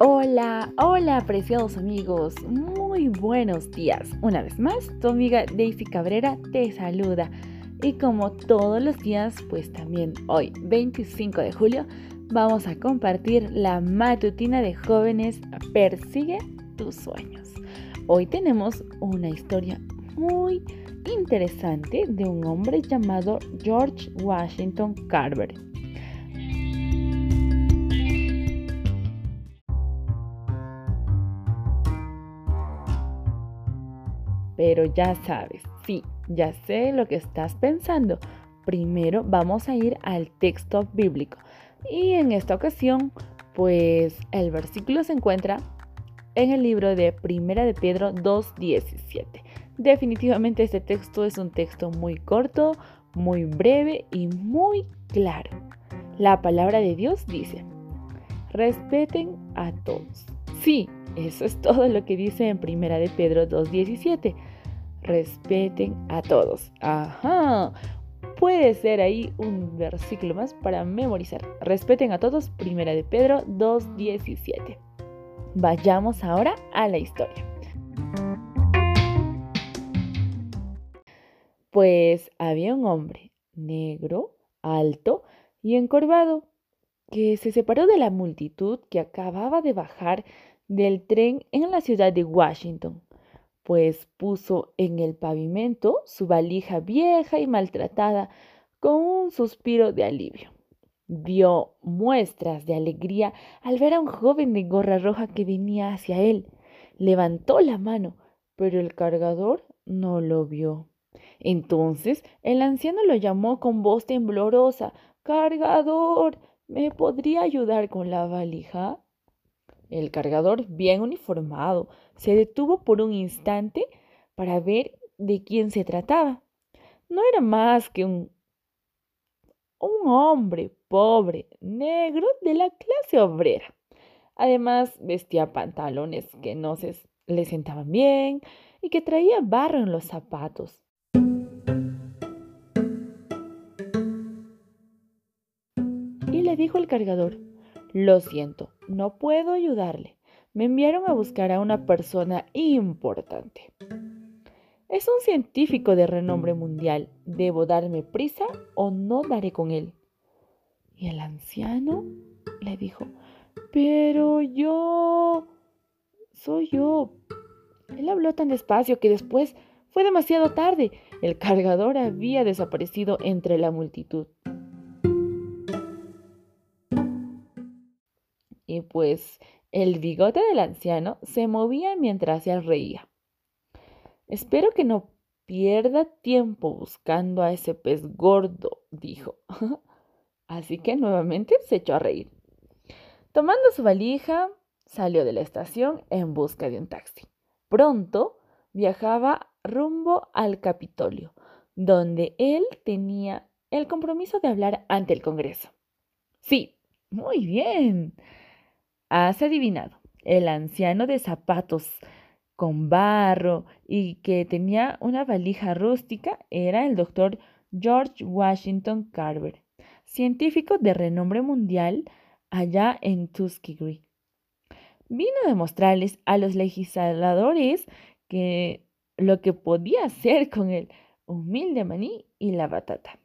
Hola, hola preciados amigos, muy buenos días. Una vez más, tu amiga Daisy Cabrera te saluda. Y como todos los días, pues también hoy, 25 de julio, vamos a compartir la matutina de jóvenes Persigue tus sueños. Hoy tenemos una historia muy interesante de un hombre llamado George Washington Carver Pero ya sabes, sí, ya sé lo que estás pensando. Primero vamos a ir al texto bíblico. Y en esta ocasión, pues el versículo se encuentra en el libro de Primera de Pedro 2.17. Definitivamente este texto es un texto muy corto, muy breve y muy claro. La palabra de Dios dice, respeten a todos. Sí, eso es todo lo que dice en Primera de Pedro 2.17. Respeten a todos. Ajá. Puede ser ahí un versículo más para memorizar. Respeten a todos. Primera de Pedro 2.17. Vayamos ahora a la historia. Pues había un hombre negro, alto y encorvado que se separó de la multitud que acababa de bajar del tren en la ciudad de Washington, pues puso en el pavimento su valija vieja y maltratada con un suspiro de alivio. Dio muestras de alegría al ver a un joven de gorra roja que venía hacia él. Levantó la mano, pero el cargador no lo vio. Entonces el anciano lo llamó con voz temblorosa. Cargador, ¿me podría ayudar con la valija? El cargador, bien uniformado, se detuvo por un instante para ver de quién se trataba. No era más que un, un hombre pobre, negro, de la clase obrera. Además, vestía pantalones que no se le sentaban bien y que traía barro en los zapatos. Y le dijo el cargador, lo siento, no puedo ayudarle. Me enviaron a buscar a una persona importante. Es un científico de renombre mundial. ¿Debo darme prisa o no daré con él? Y el anciano le dijo, pero yo... Soy yo. Él habló tan despacio que después fue demasiado tarde. El cargador había desaparecido entre la multitud. Pues el bigote del anciano se movía mientras él reía. Espero que no pierda tiempo buscando a ese pez gordo, dijo. Así que nuevamente se echó a reír. Tomando su valija, salió de la estación en busca de un taxi. Pronto viajaba rumbo al Capitolio, donde él tenía el compromiso de hablar ante el Congreso. Sí, muy bien. Has adivinado, el anciano de zapatos con barro y que tenía una valija rústica era el doctor George Washington Carver, científico de renombre mundial allá en Tuskegee. Vino a demostrarles a los legisladores que lo que podía hacer con el humilde maní y la batata,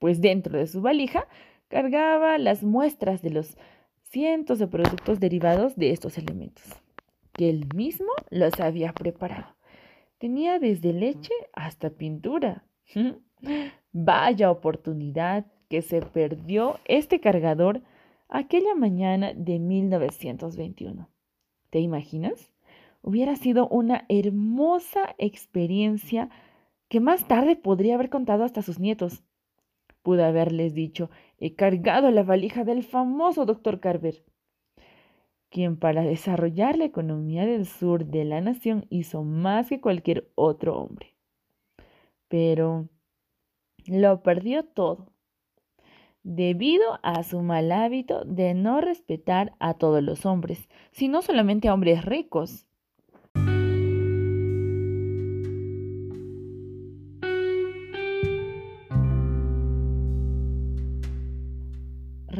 pues dentro de su valija cargaba las muestras de los cientos de productos derivados de estos elementos, que él mismo los había preparado. Tenía desde leche hasta pintura. Vaya oportunidad que se perdió este cargador aquella mañana de 1921. ¿Te imaginas? Hubiera sido una hermosa experiencia que más tarde podría haber contado hasta sus nietos. Pude haberles dicho, he cargado la valija del famoso doctor Carver, quien para desarrollar la economía del sur de la nación hizo más que cualquier otro hombre. Pero lo perdió todo, debido a su mal hábito de no respetar a todos los hombres, sino solamente a hombres ricos.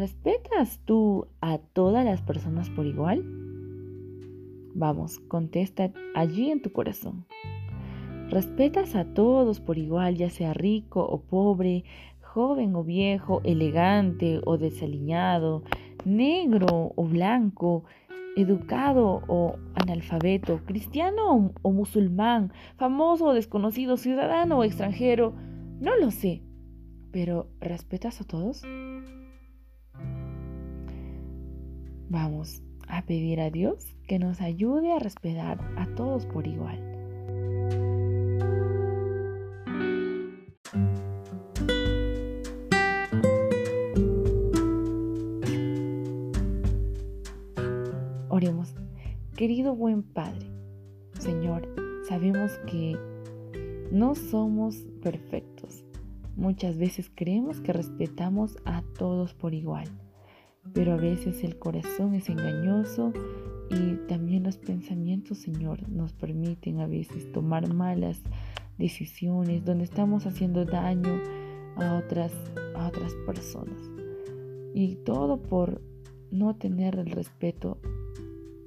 ¿Respetas tú a todas las personas por igual? Vamos, contesta allí en tu corazón. Respetas a todos por igual, ya sea rico o pobre, joven o viejo, elegante o desaliñado, negro o blanco, educado o analfabeto, cristiano o, musulmán, famoso o desconocido, ciudadano o extranjero, no lo sé, pero ¿respetas a todos? Vamos a pedir a Dios que nos ayude a respetar a todos por igual. Oremos, querido buen Padre, Señor, sabemos que no somos perfectos. Muchas veces creemos que respetamos a todos por igual, pero a veces el corazón es engañoso y también los pensamientos, Señor, nos permiten a veces tomar malas decisiones donde estamos haciendo daño a otras, a otras personas. Y todo por no tener el respeto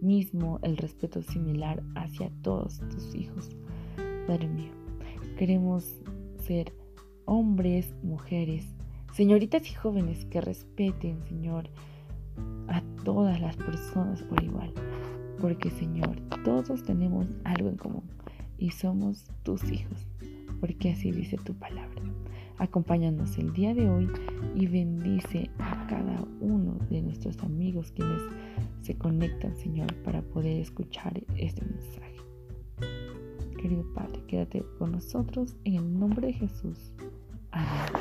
mismo, el respeto similar hacia todos tus hijos. Padre mío, queremos ser hombres, mujeres, señoritas y jóvenes que respeten, Señor, a todas las personas por igual. Porque, Señor, todos tenemos algo en común y somos tus hijos, porque así dice tu palabra. Acompáñanos el día de hoy y bendice a cada uno de nuestros amigos quienes se conectan, Señor, para poder escuchar este mensaje. Querido Padre, quédate con nosotros en el nombre de Jesús. Amén.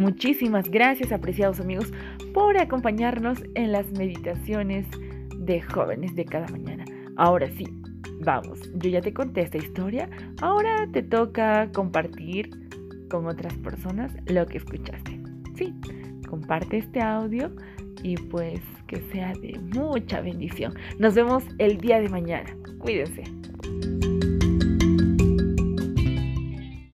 Muchísimas gracias, apreciados amigos, por acompañarnos en las meditaciones de jóvenes de cada mañana. Ahora sí, vamos, yo ya te conté esta historia, ahora te toca compartir con otras personas lo que escuchaste. Sí, comparte este audio y pues que sea de mucha bendición. Nos vemos el día de mañana. Cuídense.